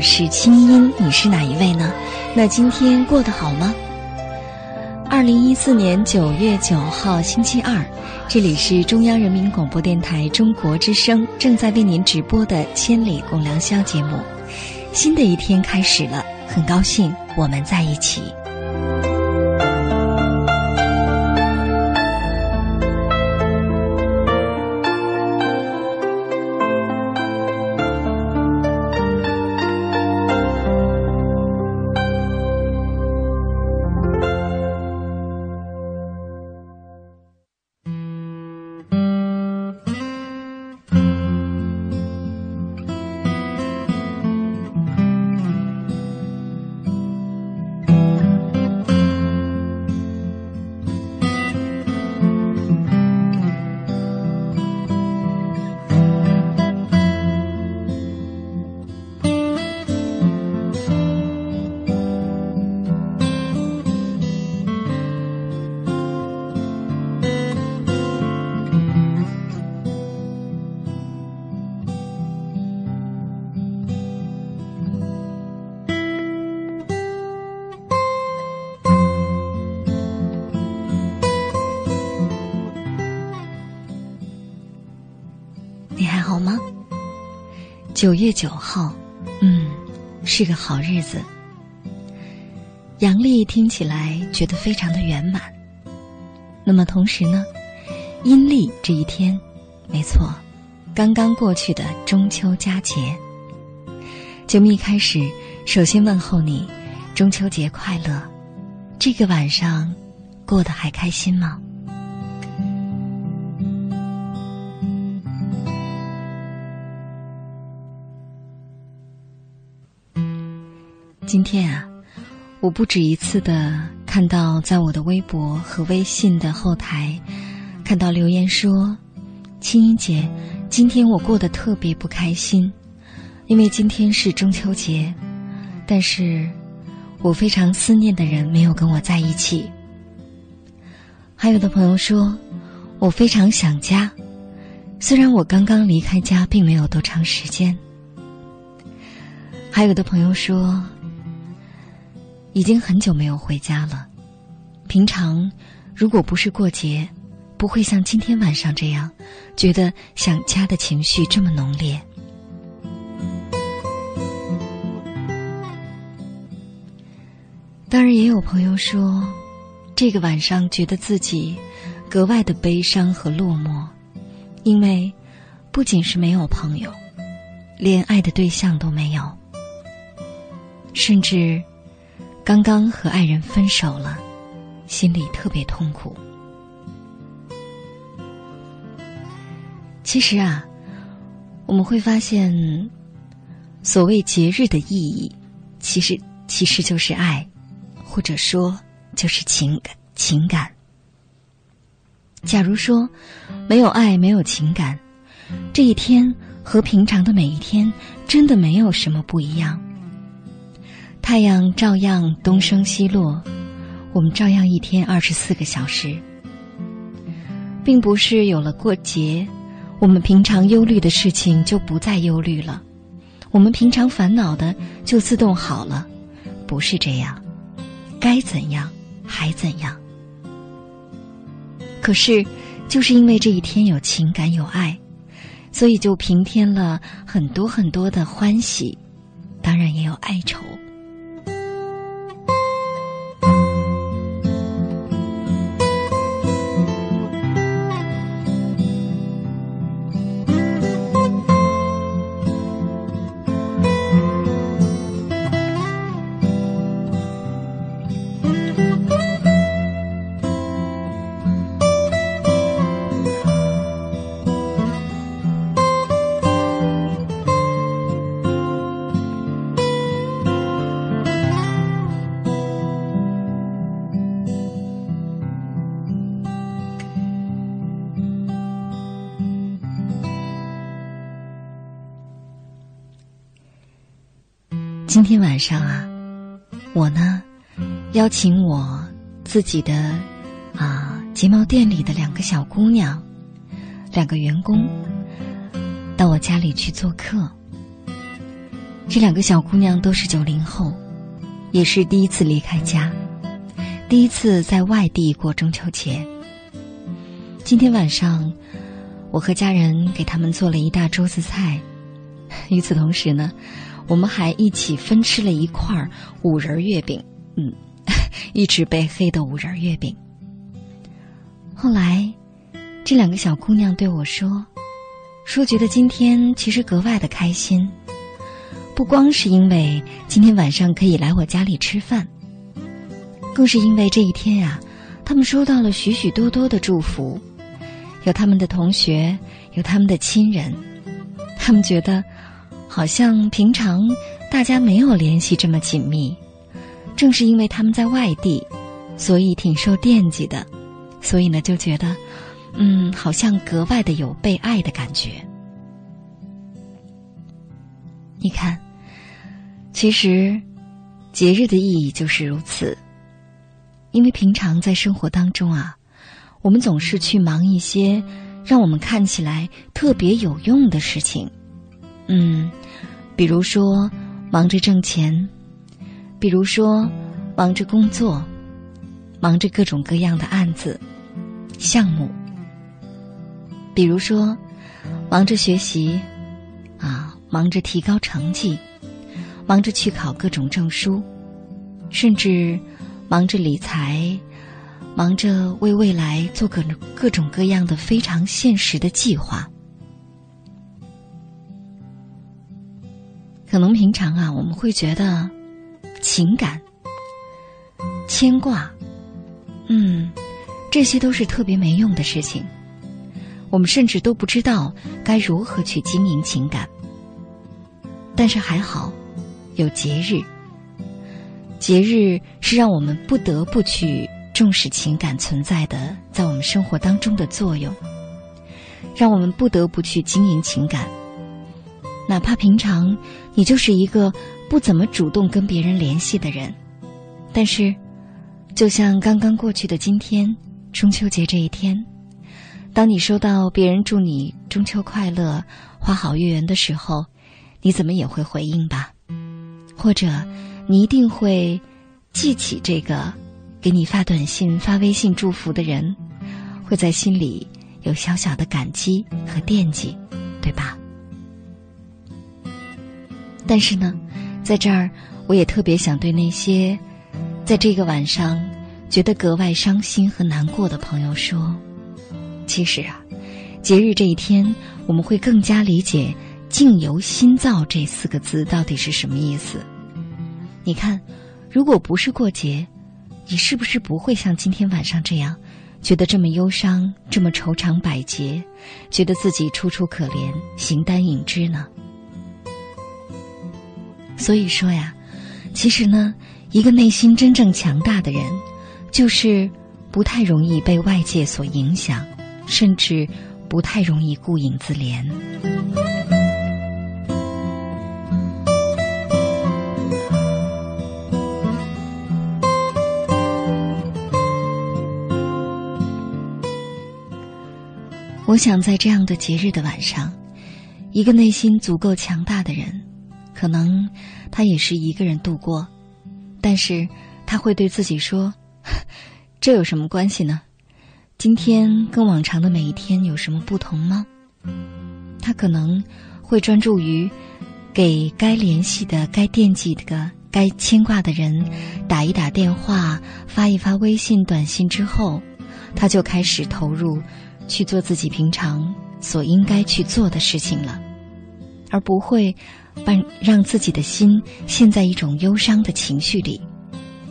是清音，你是哪一位呢？那今天过得好吗？二零一四年九月九号星期二，这里是中央人民广播电台中国之声正在为您直播的《千里共良宵》节目。新的一天开始了，很高兴我们在一起。九月九号，嗯，是个好日子。阳历听起来觉得非常的圆满。那么同时呢，阴历这一天，没错，刚刚过去的中秋佳节。节目一开始，首先问候你，中秋节快乐！这个晚上过得还开心吗？今天啊，我不止一次的看到在我的微博和微信的后台，看到留言说：“青音姐，今天我过得特别不开心，因为今天是中秋节，但是我非常思念的人没有跟我在一起。”还有的朋友说：“我非常想家，虽然我刚刚离开家并没有多长时间。”还有的朋友说。已经很久没有回家了。平常，如果不是过节，不会像今天晚上这样，觉得想家的情绪这么浓烈。当然，也有朋友说，这个晚上觉得自己格外的悲伤和落寞，因为不仅是没有朋友，连爱的对象都没有，甚至刚刚和爱人分手了，心里特别痛苦。其实啊，我们会发现，所谓节日的意义，其实其实就是爱。或者说，就是情感情感。假如说没有爱，没有情感，这一天和平常的每一天真的没有什么不一样。太阳照样东升西落，我们照样一天二十四个小时，并不是有了过节，我们平常忧虑的事情就不再忧虑了，我们平常烦恼的就自动好了，不是这样。该怎样，还怎样。可是，就是因为这一天有情感有爱，所以就平添了很多很多的欢喜，当然也有哀愁。今天晚上啊，我呢邀请我自己的啊睫毛店里的两个小姑娘，两个员工到我家里去做客。这两个小姑娘都是九零后，也是第一次离开家，第一次在外地过中秋节。今天晚上，我和家人给他们做了一大桌子菜，与此同时呢。我们还一起分吃了一块五仁月饼，嗯，一直被黑的五仁月饼。后来，这两个小姑娘对我说：“说觉得今天其实格外的开心，不光是因为今天晚上可以来我家里吃饭，更是因为这一天呀，他们收到了许许多多的祝福，有他们的同学，有他们的亲人，他们觉得。”好像平常大家没有联系这么紧密，正是因为他们在外地，所以挺受惦记的，所以呢就觉得，嗯，好像格外的有被爱的感觉。你看，其实节日的意义就是如此，因为平常在生活当中啊，我们总是去忙一些让我们看起来特别有用的事情。嗯，比如说忙着挣钱，比如说忙着工作，忙着各种各样的案子、项目，比如说忙着学习，啊，忙着提高成绩，忙着去考各种证书，甚至忙着理财，忙着为未来做各各种各样的非常现实的计划。可能平常啊，我们会觉得情感、牵挂，嗯，这些都是特别没用的事情。我们甚至都不知道该如何去经营情感。但是还好，有节日，节日是让我们不得不去重视情感存在的在我们生活当中的作用，让我们不得不去经营情感。哪怕平常你就是一个不怎么主动跟别人联系的人，但是，就像刚刚过去的今天，中秋节这一天，当你收到别人祝你中秋快乐、花好月圆的时候，你怎么也会回应吧？或者，你一定会记起这个给你发短信、发微信祝福的人，会在心里有小小的感激和惦记，对吧？但是呢，在这儿，我也特别想对那些在这个晚上觉得格外伤心和难过的朋友说：“其实啊，节日这一天，我们会更加理解‘境由心造’这四个字到底是什么意思。你看，如果不是过节，你是不是不会像今天晚上这样？”觉得这么忧伤，这么愁肠百结，觉得自己楚楚可怜，形单影只呢。所以说呀，其实呢，一个内心真正强大的人，就是不太容易被外界所影响，甚至不太容易顾影自怜。我想在这样的节日的晚上，一个内心足够强大的人，可能他也是一个人度过，但是他会对自己说：“ 这有什么关系呢？今天跟往常的每一天有什么不同吗？”他可能会专注于给该联系的、该惦记的、该牵挂的人打一打电话、发一发微信、短信之后，他就开始投入。去做自己平常所应该去做的事情了，而不会把让自己的心陷在一种忧伤的情绪里，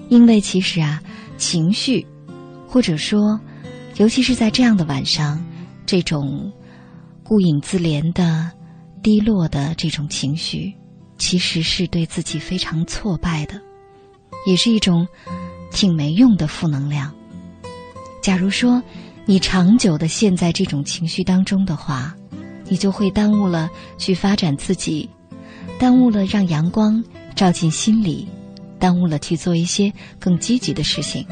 因为其实啊，情绪，或者说，尤其是在这样的晚上，这种顾影自怜的、低落的这种情绪，其实是对自己非常挫败的，也是一种挺没用的负能量。假如说。你长久的陷在这种情绪当中的话，你就会耽误了去发展自己，耽误了让阳光照进心里，耽误了去做一些更积极的事情。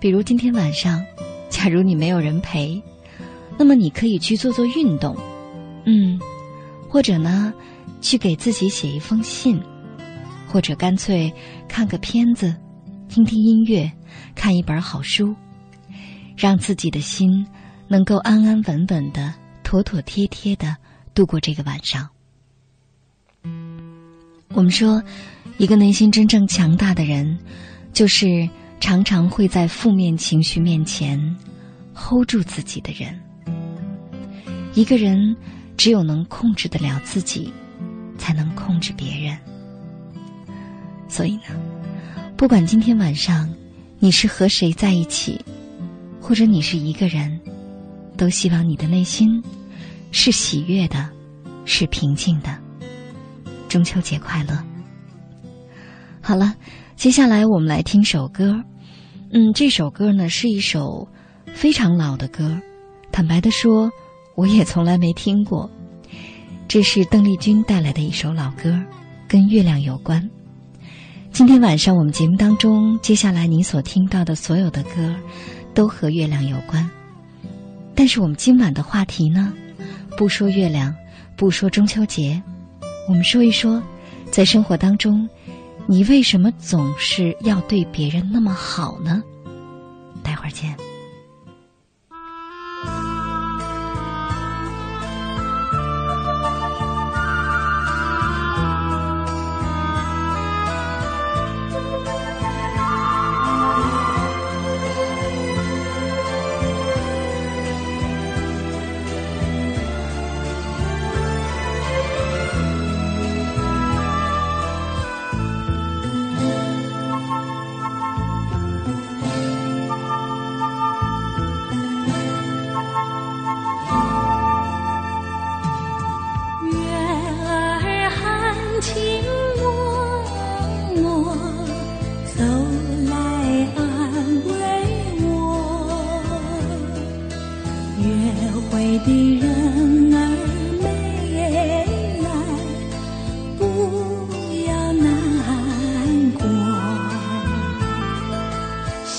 比如今天晚上，假如你没有人陪，那么你可以去做做运动，嗯，或者呢，去给自己写一封信，或者干脆看个片子，听听音乐，看一本好书。让自己的心能够安安稳稳的、妥妥帖帖的度过这个晚上。我们说，一个内心真正强大的人，就是常常会在负面情绪面前 hold 住自己的人。一个人只有能控制得了自己，才能控制别人。所以呢，不管今天晚上你是和谁在一起。或者你是一个人，都希望你的内心是喜悦的，是平静的。中秋节快乐！好了，接下来我们来听首歌。嗯，这首歌呢是一首非常老的歌，坦白的说，我也从来没听过。这是邓丽君带来的一首老歌，跟月亮有关。今天晚上我们节目当中，接下来你所听到的所有的歌。都和月亮有关，但是我们今晚的话题呢，不说月亮，不说中秋节，我们说一说，在生活当中，你为什么总是要对别人那么好呢？待会儿见。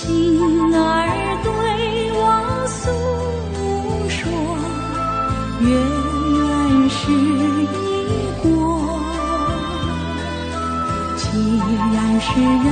心儿对我诉说月圆时已过既然是人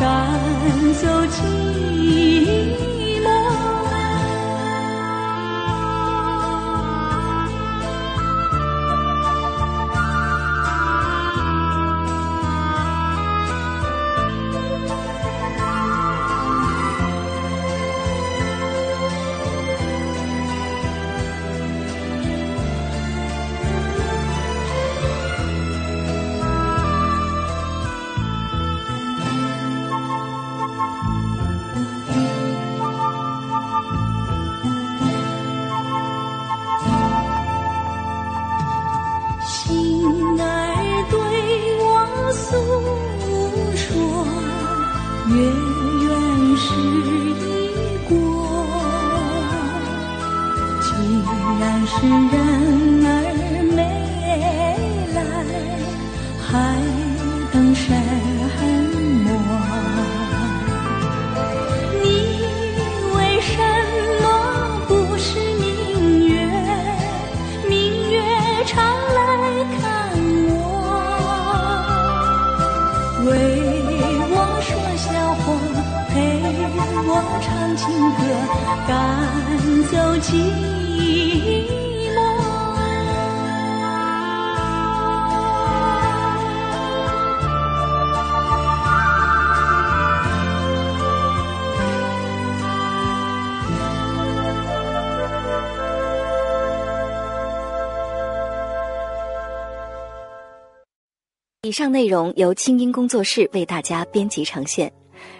赶走寂寞。赶走寂寞。以上内容由清音工作室为大家编辑呈现。